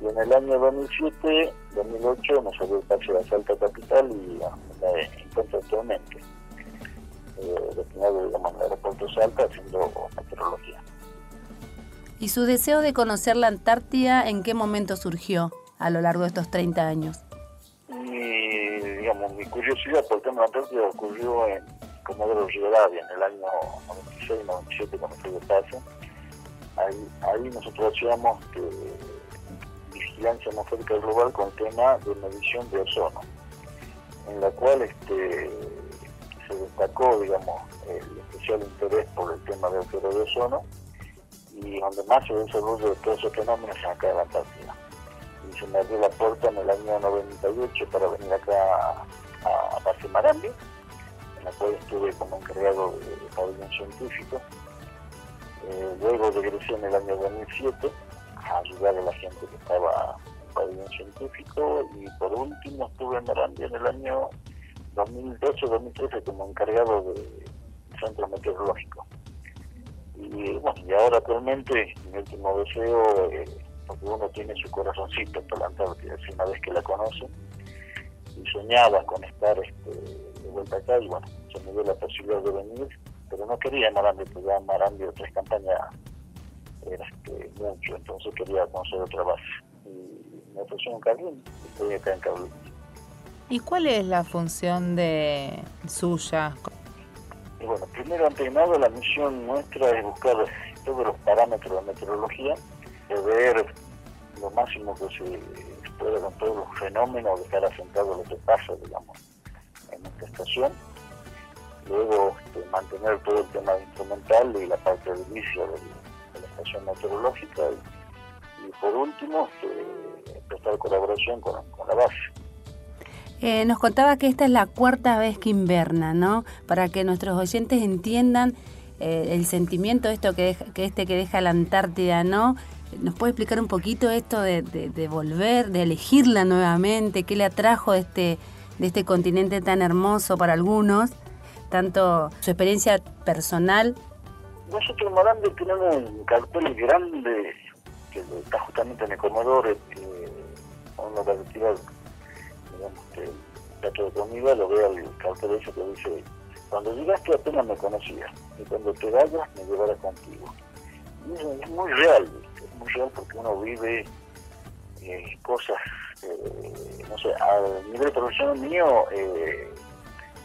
Y en el año 2007, 2008 me salió el pase a Salta Capital y me encuentro actualmente eh, destinado, digamos, al aeropuerto Salta haciendo meteorología. ¿Y su deseo de conocer la Antártida en qué momento surgió a lo largo de estos 30 años? Mi, curiosidad por el tema de la Antártida ocurrió en Comodoro Rivadavia en el año 96, 97 cuando fui de paso. Ahí, nosotros hacíamos vigilancia atmosférica global con tema de medición de ozono, en la cual este, se destacó, digamos, el especial interés por el tema del agujero de ozono y donde más se desarrolla de todos esos fenómenos es acá en la Antártida. Y se me abrió la puerta en el año 98 para venir acá a, a Base Marambi, en la cual estuve como encargado de, pabellón científico. Eh, luego regresé en el año 2007 a ayudar a la gente que estaba en pabellón científico y por último estuve en Marambi en el año 2012-2013 como encargado del centro meteorológico. Y bueno, y ahora actualmente mi último deseo, eh, porque uno tiene su corazoncito por la Antártida, una vez que la conoce, y soñaba con estar este, de vuelta acá, y bueno, se me dio la posibilidad de venir, pero no quería Marambio, porque ya Marambio tres campañas era este, mucho, entonces quería conocer otra base. Y me ofreció un Carlín, estoy acá en Carlín. ¿Y cuál es la función de suya? Bueno, primero ante nada la misión nuestra es buscar todos los parámetros de meteorología, de ver lo máximo que se pueda con todos los fenómenos, dejar asentado lo que pasa, digamos, en esta estación. Luego este, mantener todo el tema instrumental y la parte de inicio de, la estación meteorológica. Y, por último, este, prestar colaboración con, con la base. Eh, nos contaba que esta es la cuarta vez que inverna, ¿no? Para que nuestros oyentes entiendan eh, el sentimiento esto que, que este que deja la Antártida, ¿no? ¿Nos puede explicar un poquito esto de, volver, de elegirla nuevamente? ¿Qué le atrajo de este, de este continente tan hermoso para algunos? Tanto su experiencia personal. Nosotros en tenemos un cartel grande que está justamente en el Comodoro, eh, uno de digamos, que el plato de comida, lo veo el que dice, cuando llegaste apenas me conocías, y cuando te vayas me llevarás contigo. Y es, es muy real, es muy real porque uno vive eh, cosas, eh, no sé, a nivel profesional mío, eh,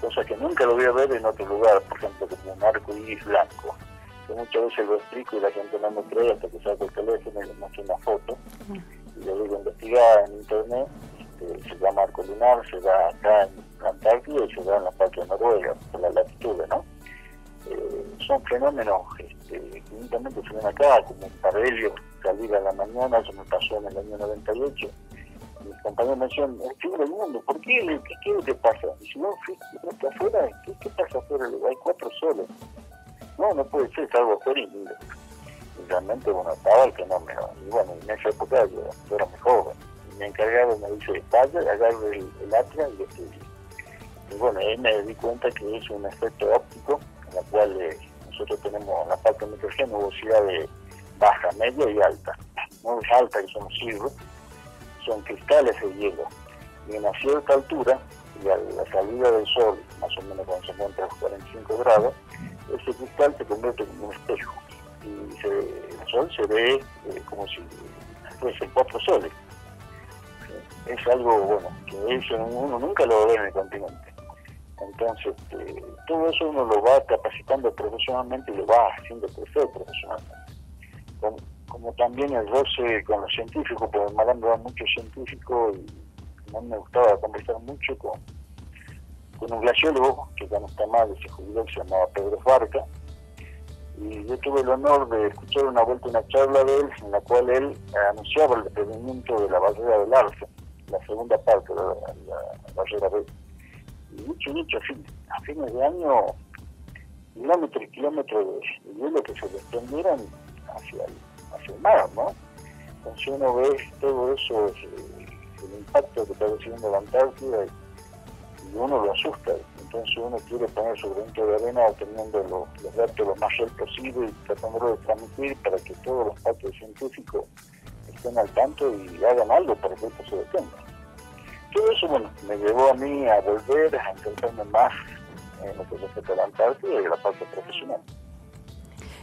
cosas que nunca lo voy a ver en otro lugar, por ejemplo, como un arco iris blanco, que muchas veces lo explico y la gente no me cree hasta que saco el teléfono y le muestro una foto, y lo digo investigar en internet, se llama arco lunar, se da acá en la Antártida y se da en la parte de Noruega, por la latitud, ¿no? Eh, son fenómenos este, que únicamente se ven acá, como un parelio salir a la mañana, eso me pasó en el año 98. Mis compañeros me decían, el fin del mundo, ¿por qué? ¿Qué, qué es lo que pasa? Y si no, no está afuera, ¿qué, ¿qué pasa afuera? Hay cuatro soles. No, no puede ser, es algo terrible. Y realmente, bueno, estaba el fenómeno. Y bueno, en esa época yo, yo era muy joven mi encargado me dice, vaya, agarro el, el y lo estudio. Y bueno, ahí me di cuenta que es un efecto óptico, en la cual eh, nosotros tenemos en la parte de meteorología nubosidad de baja, media y alta. Muy alta, que son siglos, son cristales de hielo. Y en a cierta altura, y a la salida del sol, más o menos cuando se encuentra a los 45 grados, ese cristal se convierte en un espejo. Y se, el sol se ve eh, como si fuese cuatro soles es algo, bueno, que eso uno nunca lo ve en el continente. Entonces, este, todo eso uno lo va capacitando profesionalmente y lo va haciendo crecer profesionalmente. Como, también el roce con los científicos, porque Marando era mucho científico y mí me gustaba conversar mucho con, con un glaciólogo que ya no está mal, se jubiló, se llamaba Pedro Farca, y yo tuve el honor de escuchar una vuelta una charla de él en la cual él anunciaba el desprendimiento de la barrera del Arce la segunda parte de la, barrera B. Y mucho, mucho, a, fines de año, kilómetros y kilómetros de, hielo que se desprendieran hacia hacia el mar, ¿no? Entonces uno ve todo eso, el, impacto que está recibiendo la Antártida y, uno lo asusta. Entonces uno quiere poner su granito de arena obteniendo los, los datos lo más real posible y tratando de transmitir para que todos los partes científicos estén al tanto y hagan algo para que esto se detenga. Todo eso, bueno, me llevó a mí a volver a intentarme más en lo que respecta a la Antártida y la parte profesional.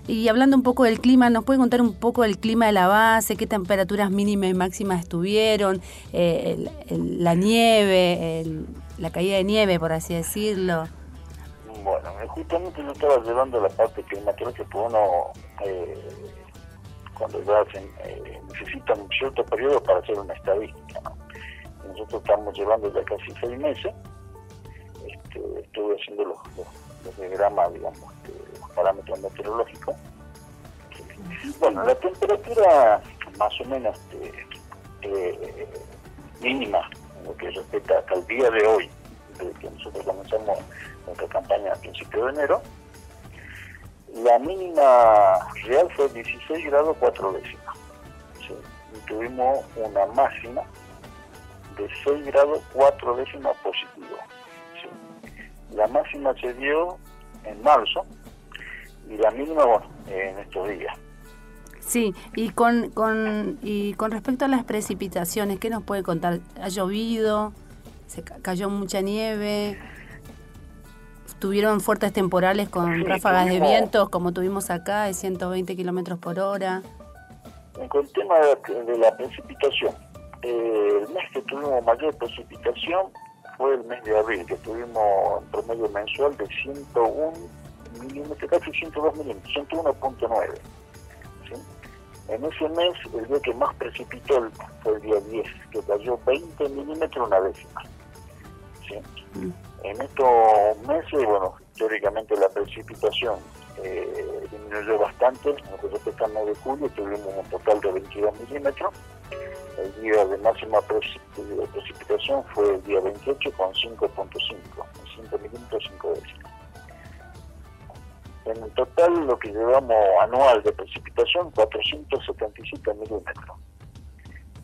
Y hablando un poco del clima, ¿nos puede contar un poco del clima de la base? ¿Qué temperaturas mínimas y máximas estuvieron? Eh, la nieve, la caída de nieve, por así decirlo. Bueno, justamente yo estaba llevando la parte climatológica que uno, eh, cuando ya eh, necesita un cierto periodo para hacer una estadística. Nosotros estamos llevando ya casi seis meses. Este, estuve haciendo los, los, diagramas, digamos, este, parámetros meteorológicos. Bueno, la temperatura más o menos este, eh, mínima en lo que respecta hasta el día de hoy, desde que nosotros comenzamos nuestra campaña a principios de enero, la mínima real fue 16 grados 4 décimas. Tuvimos una máxima de 6 grados 4 décimas positivo. La máxima se dio en marzo, y la mínima, bueno, en estos días. Sí, y con, con, y con respecto a las precipitaciones, ¿qué nos puede contar? ¿Ha llovido? ¿Se cayó mucha nieve? ¿Tuvieron fuertes temporales con ráfagas de vientos como tuvimos acá de 120 kilómetros por hora? Con el tema de, la precipitación, eh, el mes que tuvimos mayor precipitación fue el mes de abril, que tuvimos un promedio mensual de 101 milímetros, casi 102 milímetros, 101.9. En ese mes, el día que más precipitó fue el día 10, que cayó 20 milímetros una décima. Mm. En estos meses, bueno, teóricamente la precipitación eh, disminuyó bastante. Nosotros estamos de julio tuvimos un total de 22 milímetros. El día de máxima precipitación fue el día 28 con 5.5, 5 milímetros 5 décimas. En total, lo que llevamos anual de precipitación, 477 milímetros.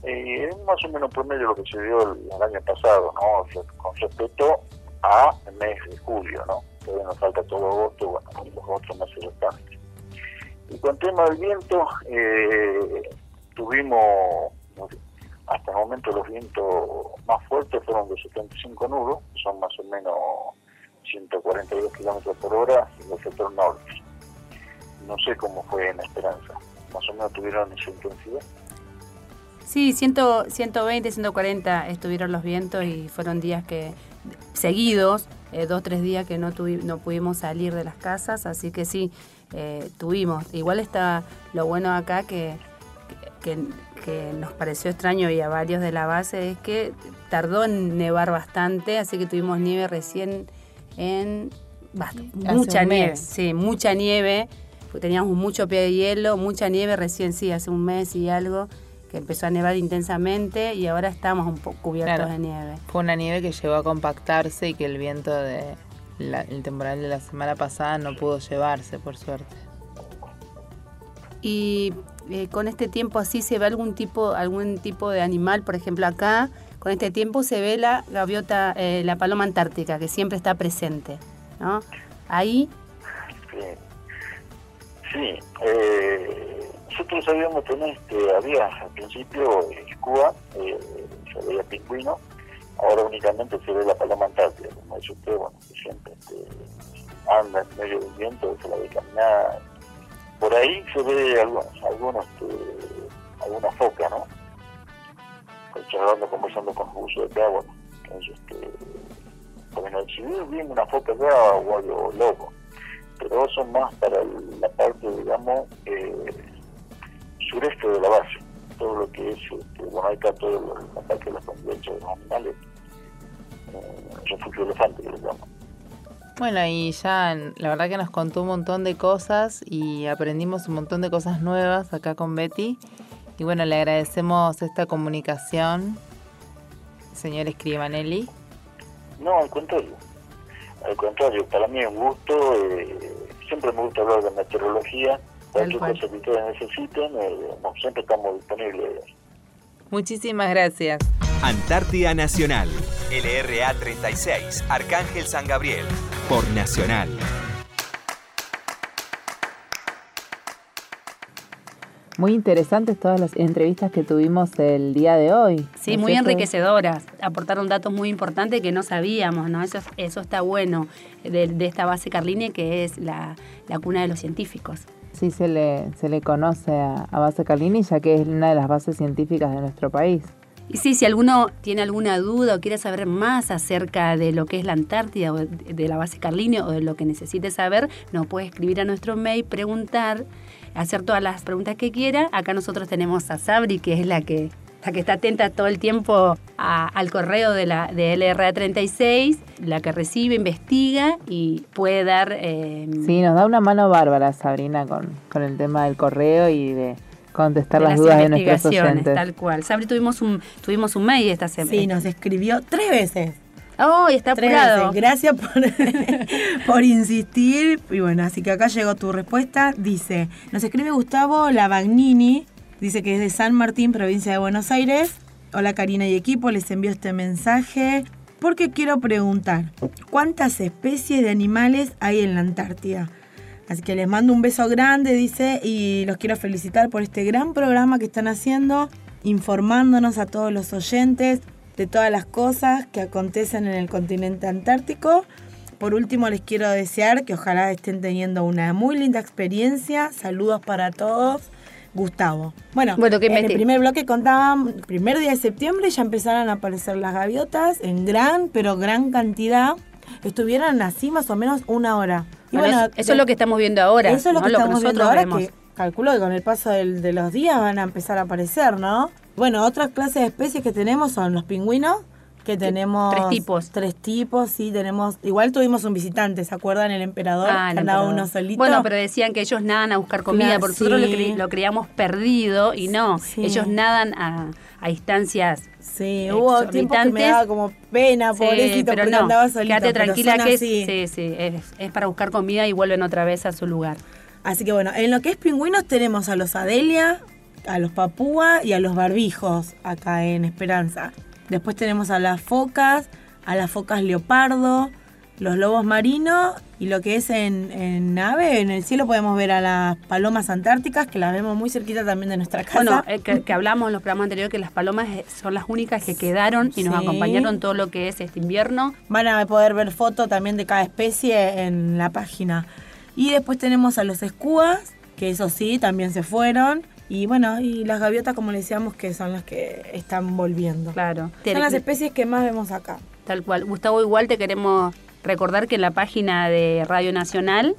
Eh, es más o menos promedio lo que se dio el, año pasado, ¿no? Con respecto a el mes de julio, ¿no? Todavía nos falta todo agosto, bueno, los otros meses restantes. Y con tema del viento, eh, tuvimos, hasta el momento los vientos más fuertes fueron de 75 nudos, son más o menos 142 kilómetros por hora en el sector norte. No sé cómo fue en Esperanza. Más o menos tuvieron esa intensidad. Sí, 120, 140 estuvieron los vientos y fueron días que seguidos, eh, dos, tres días que no, no pudimos salir de las casas, así que sí, eh, tuvimos. Igual está lo bueno acá que, nos pareció extraño y a varios de la base es que tardó en nevar bastante, así que tuvimos nieve recién en mucha nieve, sí, mucha nieve, teníamos mucho pie de hielo, mucha nieve recién, sí, hace un mes y algo que empezó a nevar intensamente y ahora estamos un poco cubiertos de nieve. Fue una nieve que llegó a compactarse y que el viento de el temporal de la semana pasada no pudo llevarse, por suerte. Y eh, con este tiempo así se ve algún tipo, algún tipo de animal, por ejemplo acá con este tiempo se ve la gaviota, eh, la paloma antártica, que siempre está presente, ¿no? Ahí... Sí, eh, nosotros sabíamos que este, había al principio en Cuba, eh, se veía pingüino, ahora únicamente se ve la paloma antártica, como dice usted, bueno, que siempre este, anda en medio del viento, se la ve caminar. Por ahí se ve algunos, algunos este, alguna foca, ¿no? Charlando, conversando con usos de agua, entonces, este, porque no decidir bien una foca de o algo loco, pero son más para la parte, digamos, eh, sureste de la base, todo lo que es, este, bueno, está todo la parte de la convivencia de los animales, eh, refugio elefante que le llaman. Bueno, y ya la verdad que nos contó un montón de cosas y aprendimos un montón de cosas nuevas acá con Betty. Y bueno, le agradecemos esta comunicación, señor Escribanelli. No, al contrario. Al contrario, para mí es un gusto. Eh, siempre me gusta hablar de meteorología. Cualquier cosa que ustedes necesiten, eh, siempre estamos disponibles. Muchísimas gracias. Antártida Nacional, LRA 36, Arcángel San Gabriel, por Nacional. Muy interesantes todas las entrevistas que tuvimos el día de hoy. Sí, muy enriquecedoras. Aportaron datos muy importantes que no sabíamos, ¿no? Eso, eso está bueno de, esta base Carline, que es la, cuna de los científicos. Sí, se le, se le conoce a, a base Carlini, ya que es una de las bases científicas de nuestro país. Y sí, si alguno tiene alguna duda o quiere saber más acerca de lo que es la Antártida o de la base Carlinio o de lo que necesite saber, nos puede escribir a nuestro mail, preguntar, hacer todas las preguntas que quiera. Acá nosotros tenemos a Sabri, que es la que la que está atenta todo el tiempo al correo de la de LRA 36, la que recibe, investiga y puede dar... Eh, sí, nos da una mano bárbara Sabrina con, con el tema del correo y de contestar las, dudas de nuestros oyentes. Tal cual. Sabri, tuvimos un, tuvimos un mail esta semana. Sí, nos escribió tres veces. Oh, está apurado. Gracias por, por insistir. Y bueno, así que acá llegó tu respuesta. Dice, nos escribe Gustavo Lavagnini. Dice que es de San Martín, provincia de Buenos Aires. Hola Karina y equipo, les envío este mensaje porque quiero preguntar, ¿cuántas especies de animales hay en la Antártida? Así que les mando un beso grande, dice, y los quiero felicitar por este gran programa que están haciendo, informándonos a todos los oyentes de todas las cosas que acontecen en el continente antártico. Por último, les quiero desear que ojalá estén teniendo una muy linda experiencia. Saludos para todos. Gustavo. Bueno, en el primer bloque contaban, el primer día de septiembre ya empezaron a aparecer las gaviotas en gran, pero gran cantidad. Estuvieron así más o menos una hora. Y bueno, eso, es lo que estamos viendo ahora. Eso es lo que estamos viendo ahora, que calculo que con el paso de los días van a empezar a aparecer, ¿no? Bueno, otras clases de especies que tenemos son los pingüinos, que tenemos tres tipos. Tres tipos, sí, tenemos. Igual tuvimos un visitante, ¿se acuerdan? El emperador, ah, andaba uno solito. Bueno, pero decían que ellos nadan a buscar comida, porque nosotros lo, creíamos perdido y no. Ellos nadan a, a distancias. Sí, hubo tiempo que me daba como pena, pobrecito, pero no, andaba solito. Quédate tranquila que sí, sí, es, es para buscar comida y vuelven otra vez a su lugar. Así que bueno, en lo que es pingüinos tenemos a los Adelia, a los Papúa y a los Barbijos acá en Esperanza. Después tenemos a las focas, a las focas leopardo, los lobos marinos y lo que es en, nave, en el cielo podemos ver a las palomas antárticas, que las vemos muy cerquita también de nuestra casa. Bueno, eh, que, hablamos en los programas anteriores que las palomas eh, son las únicas que quedaron y nos acompañaron todo lo que es este invierno. Van a poder ver fotos también de cada especie en la página. Y después tenemos a los escúas, que eso sí, también se fueron. Y bueno, y las gaviotas, como le decíamos, que son las que están volviendo. Claro. Son las especies que más vemos acá. Tal cual. Gustavo, igual te queremos recordar que en la página de Radio Nacional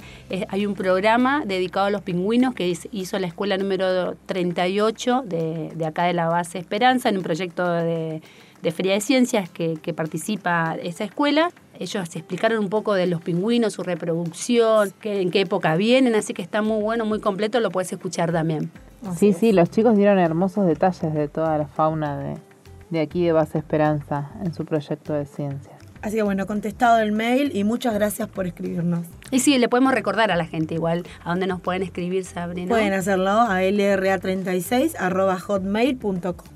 hay un programa dedicado a los pingüinos que hizo la escuela número 38 de, de acá de la base Esperanza en un proyecto de, de Feria de Ciencias que, que participa esa escuela ellos explicaron un poco de los pingüinos, su reproducción, en qué época vienen, así que está muy bueno, muy completo, lo puedes escuchar también. Sí, sí, los chicos dieron hermosos detalles de toda la fauna de, de aquí de Base Esperanza en su proyecto de ciencia. Así que bueno, contestado el mail y muchas gracias por escribirnos. Y sí, le podemos recordar a la gente igual a dónde nos pueden escribir, Sabrina. Pueden hacerlo a lra36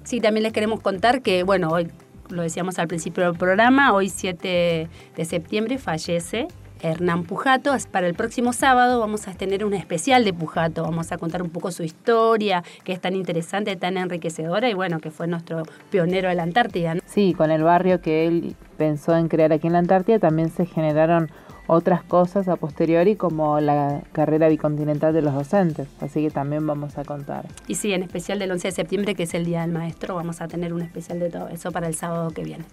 Sí, también les queremos contar que, bueno, hoy lo decíamos al principio del programa, hoy 7 de septiembre fallece Hernán Pujato. Para el próximo sábado vamos a tener un especial de Pujato. Vamos a contar un poco su historia, que es tan interesante, tan enriquecedora y bueno, que fue nuestro pionero de la Antártida. Sí, con el barrio que él pensó en crear aquí en la Antártida también se generaron otras cosas a posteriori como la carrera bicontinental de los docentes, así que también vamos a contar. Y sí, en especial del 11 de septiembre, que es el Día del Maestro, vamos a tener un especial de todo eso para el sábado que viene.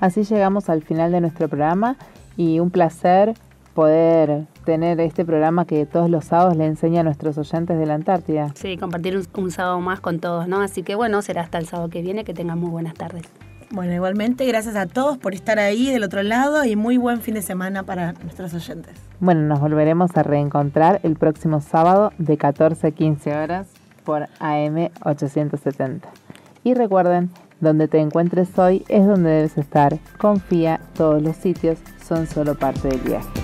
Así llegamos al final de nuestro programa y un placer poder tener este programa que todos los sábados le enseña a nuestros oyentes de la Antártida. Sí, compartir un, un sábado más con todos, ¿no? Así que bueno, será hasta el sábado que viene, que tengan muy buenas tardes. Bueno, igualmente, gracias a todos por estar ahí del otro lado y muy buen fin de semana para nuestros oyentes. Bueno, nos volveremos a reencontrar el próximo sábado de 14 a 15 horas por AM 870. Y recuerden, donde te encuentres hoy es donde debes estar. Confía, todos los sitios son solo parte del viaje.